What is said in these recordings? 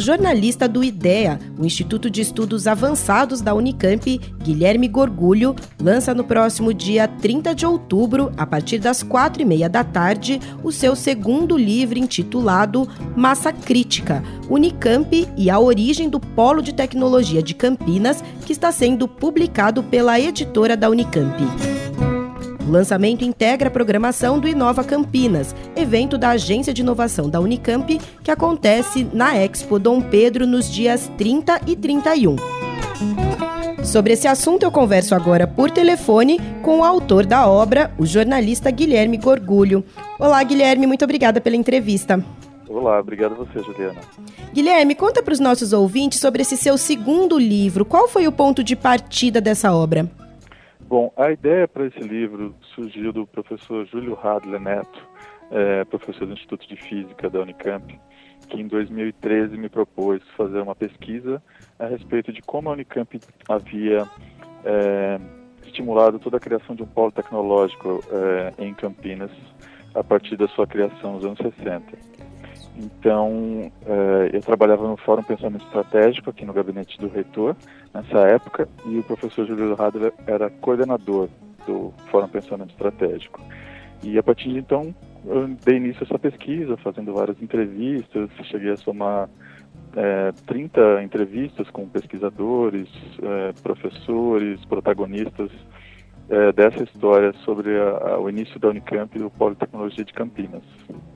Jornalista do IDEA, o Instituto de Estudos Avançados da Unicamp, Guilherme Gorgulho, lança no próximo dia 30 de outubro, a partir das quatro e meia da tarde, o seu segundo livro intitulado Massa Crítica, Unicamp e a origem do Polo de Tecnologia de Campinas, que está sendo publicado pela editora da Unicamp. O lançamento integra a programação do Inova Campinas, evento da Agência de Inovação da Unicamp, que acontece na Expo Dom Pedro nos dias 30 e 31. Sobre esse assunto, eu converso agora por telefone com o autor da obra, o jornalista Guilherme Gorgulho. Olá, Guilherme, muito obrigada pela entrevista. Olá, obrigado a você, Juliana. Guilherme, conta para os nossos ouvintes sobre esse seu segundo livro. Qual foi o ponto de partida dessa obra? Bom, a ideia para esse livro surgiu do professor Júlio Radler Neto, é, professor do Instituto de Física da Unicamp, que em 2013 me propôs fazer uma pesquisa a respeito de como a Unicamp havia é, estimulado toda a criação de um polo tecnológico é, em Campinas a partir da sua criação nos anos 60. Então, eh, eu trabalhava no Fórum Pensamento Estratégico, aqui no gabinete do reitor, nessa época, e o professor Júlio Radler era coordenador do Fórum Pensamento Estratégico. E a partir de então, eu dei início a essa pesquisa, fazendo várias entrevistas, cheguei a somar é, 30 entrevistas com pesquisadores, é, professores, protagonistas é, dessa história sobre a, a, o início da Unicamp e do Polo de Tecnologia de Campinas.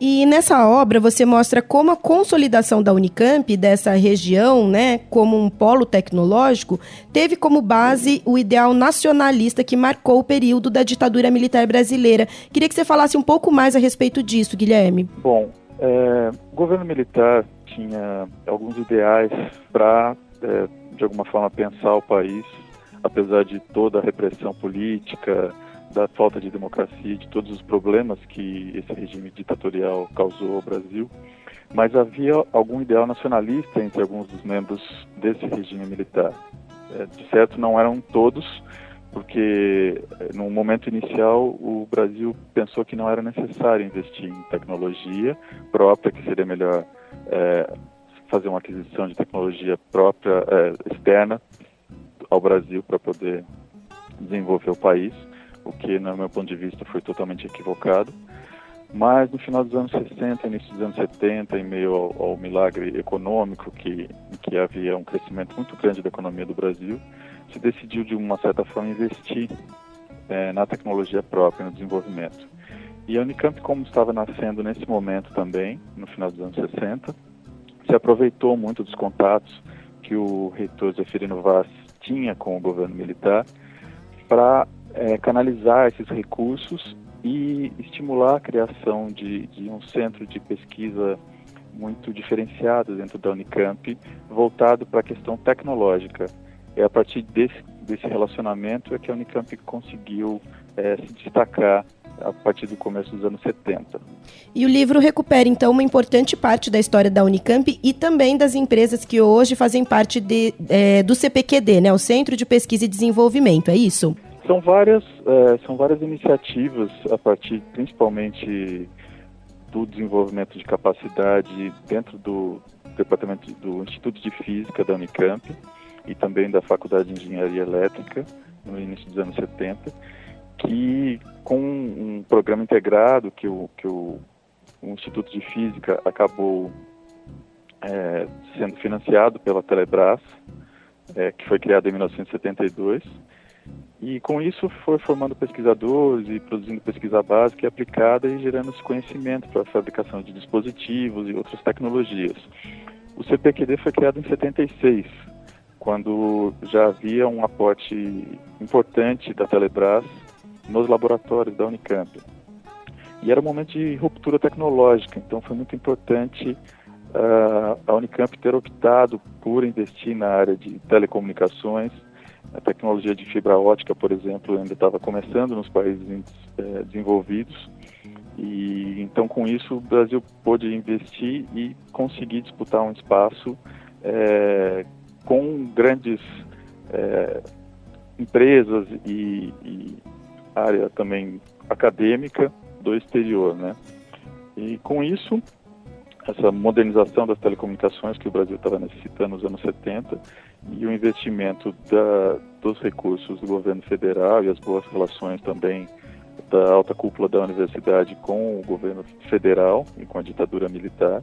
E nessa obra você mostra como a consolidação da Unicamp, dessa região, né, como um polo tecnológico, teve como base o ideal nacionalista que marcou o período da ditadura militar brasileira. Queria que você falasse um pouco mais a respeito disso, Guilherme. Bom, é, o governo militar tinha alguns ideais para, é, de alguma forma, pensar o país apesar de toda a repressão política, da falta de democracia, de todos os problemas que esse regime ditatorial causou ao Brasil, mas havia algum ideal nacionalista entre alguns dos membros desse regime militar. É, de certo, não eram todos, porque é, no momento inicial o Brasil pensou que não era necessário investir em tecnologia própria, que seria melhor é, fazer uma aquisição de tecnologia própria é, externa ao Brasil para poder desenvolver o país, o que, no meu ponto de vista, foi totalmente equivocado. Mas no final dos anos 60, início dos anos 70, em meio ao, ao milagre econômico, que, que havia um crescimento muito grande da economia do Brasil, se decidiu, de uma certa forma, investir é, na tecnologia própria, no desenvolvimento. E a Unicamp, como estava nascendo nesse momento também, no final dos anos 60, se aproveitou muito dos contatos que o reitor Zefirino Vaz tinha com o governo militar para é, canalizar esses recursos e estimular a criação de, de um centro de pesquisa muito diferenciado dentro da Unicamp, voltado para a questão tecnológica. É a partir desse, desse relacionamento é que a Unicamp conseguiu é, se destacar a partir do começo dos anos 70. E o livro recupera, então, uma importante parte da história da Unicamp e também das empresas que hoje fazem parte de, é, do CPQD, né, o Centro de Pesquisa e Desenvolvimento, é isso? São várias, é, são várias iniciativas, a partir principalmente do desenvolvimento de capacidade dentro do departamento do Instituto de Física da Unicamp e também da Faculdade de Engenharia Elétrica no início dos anos 70 que com um programa integrado que o, que o, o Instituto de Física acabou é, sendo financiado pela Telebrás, é, que foi criado em 1972, e com isso foi formando pesquisadores e produzindo pesquisa básica e aplicada e gerando esse conhecimento para a fabricação de dispositivos e outras tecnologias. O CPQD foi criado em 76, quando já havia um aporte importante da Telebrás nos laboratórios da Unicamp. E era um momento de ruptura tecnológica, então foi muito importante uh, a Unicamp ter optado por investir na área de telecomunicações. A tecnologia de fibra ótica, por exemplo, ainda estava começando nos países eh, desenvolvidos E então com isso o Brasil pôde investir e conseguir disputar um espaço é, com grandes é, empresas e, e, área também acadêmica do exterior, né? E com isso essa modernização das telecomunicações que o Brasil estava necessitando nos anos 70 e o investimento da, dos recursos do governo federal e as boas relações também da alta cúpula da universidade com o governo federal e com a ditadura militar,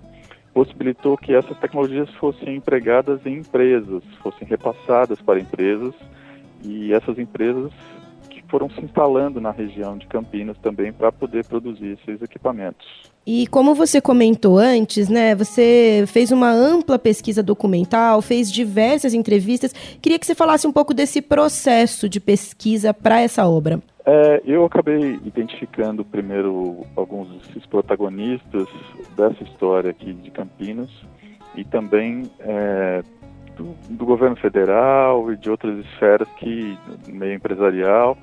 possibilitou que essas tecnologias fossem empregadas em empresas, fossem repassadas para empresas e essas empresas foram se instalando na região de Campinas também para poder produzir esses equipamentos. E como você comentou antes, né, você fez uma ampla pesquisa documental, fez diversas entrevistas. Queria que você falasse um pouco desse processo de pesquisa para essa obra. É, eu acabei identificando primeiro alguns desses protagonistas dessa história aqui de Campinas e também é, do, do, governo federal e de outras esferas que meio empresarial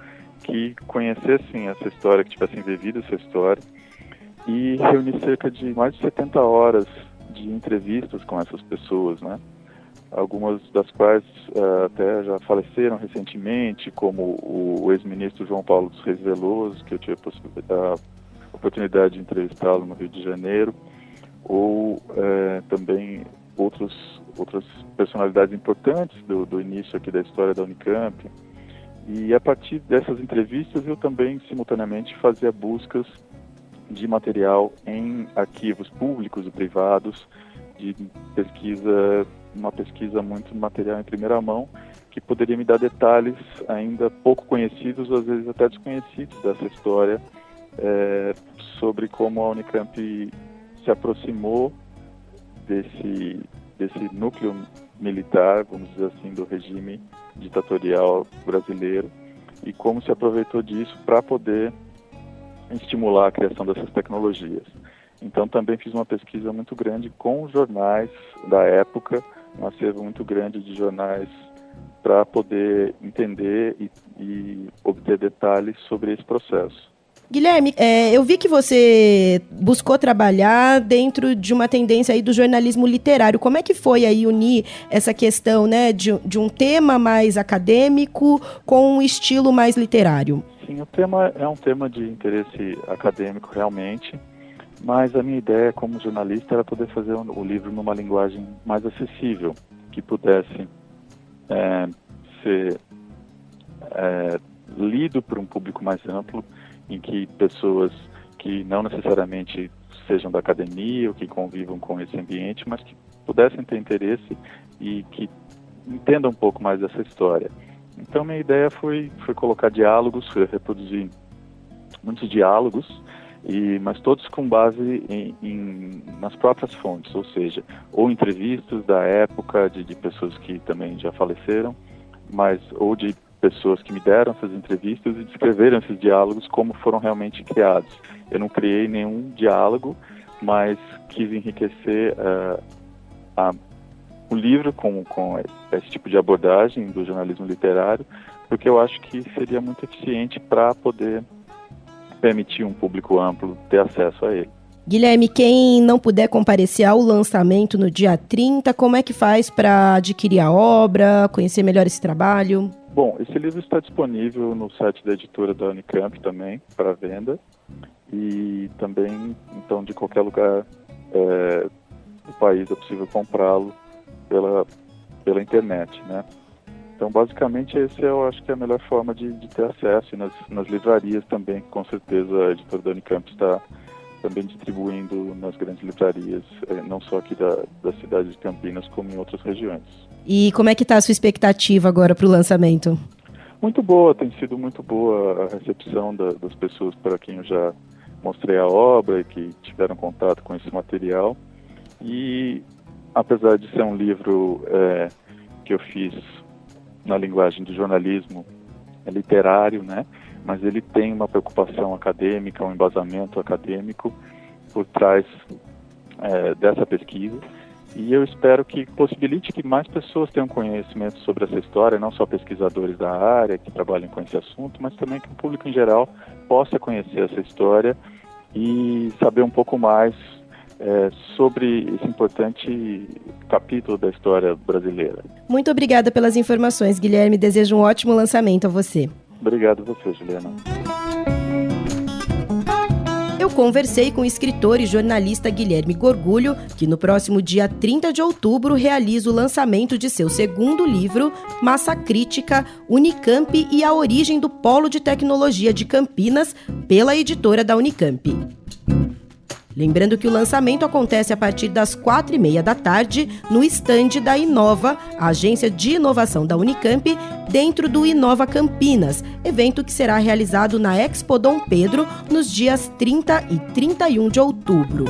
que conhecessem essa história, que tivessem vivido essa história e reuni cerca de mais de 70 horas de entrevistas com essas pessoas, né? algumas das quais uh, até já faleceram recentemente, como o ex-ministro João Paulo dos Reis Veloso, que eu tive a oportunidade de entrevistá-lo no Rio de Janeiro, ou uh, também outros, outras personalidades importantes do, do início aqui da história da Unicamp. E a partir dessas entrevistas eu também simultaneamente fazia buscas de material em arquivos públicos e privados, de pesquisa uma pesquisa muito material em primeira mão, que poderia me dar detalhes ainda pouco conhecidos, às vezes até desconhecidos dessa história, é, sobre como a Unicamp se aproximou desse, desse núcleo militar, vamos dizer assim, do regime ditatorial brasileiro e como se aproveitou disso para poder estimular a criação dessas tecnologias. Então também fiz uma pesquisa muito grande com jornais da época, um acervo muito grande de jornais para poder entender e, e, obter detalhes sobre esse processo. Guilherme, é, eu vi que você buscou trabalhar dentro de uma tendência aí do jornalismo literário. Como é que foi aí unir essa questão né, de, de um tema mais acadêmico com um estilo mais literário? Sim, o tema é um tema de interesse acadêmico realmente mas a minha ideia como jornalista era poder fazer o livro numa linguagem mais acessível, que pudesse é, ser é, lido por um público mais amplo, em que pessoas que não necessariamente sejam da academia ou que convivam com esse ambiente, mas que pudessem ter interesse e que entendam um pouco mais dessa história. Então minha ideia foi, foi colocar diálogos, foi reproduzir muitos diálogos e, mas todos com base em, em, nas próprias fontes, ou seja, ou entrevistas da época de, de, pessoas que também já faleceram, mas ou de pessoas que me deram essas entrevistas e descreveram esses diálogos como foram realmente criados. Eu não criei nenhum diálogo, mas quis enriquecer uh, a, o livro com, com esse tipo de abordagem do jornalismo literário, porque eu acho que seria muito eficiente para poder permitir um público amplo ter acesso a ele. Guilherme, quem não puder comparecer ao lançamento no dia 30, como é que faz para adquirir a obra, conhecer melhor esse trabalho? Bom, esse livro está disponível no site da editora da Unicamp também, para venda. E também, então, de qualquer lugar é, do país é possível comprá-lo pela, pela internet, né? Então, basicamente, esse eu acho que é a melhor forma de, de ter acesso e nas, nas livrarias também, com certeza a editora da Unicamp está também distribuindo nas grandes livrarias, eh, não só aqui da, da cidade de Campinas, como em outras regiões. E como é que está a sua expectativa agora para o lançamento? Muito boa, tem sido muito boa a recepção da, das pessoas para quem eu já mostrei a obra e que tiveram contato com esse material. E apesar de ser um livro é, que eu fiz na linguagem do jornalismo é literário, né? Mas ele tem uma preocupação acadêmica, um embasamento acadêmico por trás é, dessa pesquisa. E eu espero que possibilite que mais pessoas tenham conhecimento sobre essa história, não só pesquisadores da área que trabalham com esse assunto, mas também que o público em geral possa conhecer essa história e saber um pouco mais é, sobre esse importante capítulo da história brasileira. Muito obrigada pelas informações, Guilherme. Desejo um ótimo lançamento a você. Obrigado a você, Juliana. Conversei com o escritor e jornalista Guilherme Gorgulho, que no próximo dia 30 de outubro realiza o lançamento de seu segundo livro, Massa Crítica, Unicamp e a Origem do Polo de Tecnologia de Campinas, pela editora da Unicamp. Lembrando que o lançamento acontece a partir das quatro e meia da tarde no estande da Inova, a agência de inovação da Unicamp, dentro do Inova Campinas, evento que será realizado na Expo Dom Pedro nos dias 30 e 31 de outubro.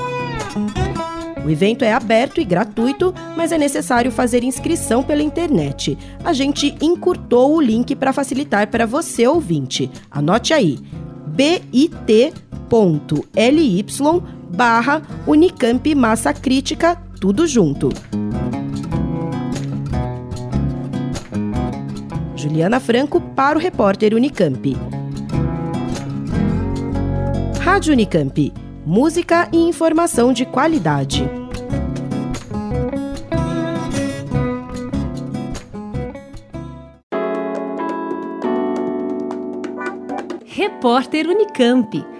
O evento é aberto e gratuito, mas é necessário fazer inscrição pela internet. A gente encurtou o link para facilitar para você ouvinte. Anote aí: bit.ly barra Unicamp Massa Crítica, tudo junto. Juliana Franco para o repórter Unicamp. Rádio Unicamp. Música e informação de qualidade. Repórter Unicamp.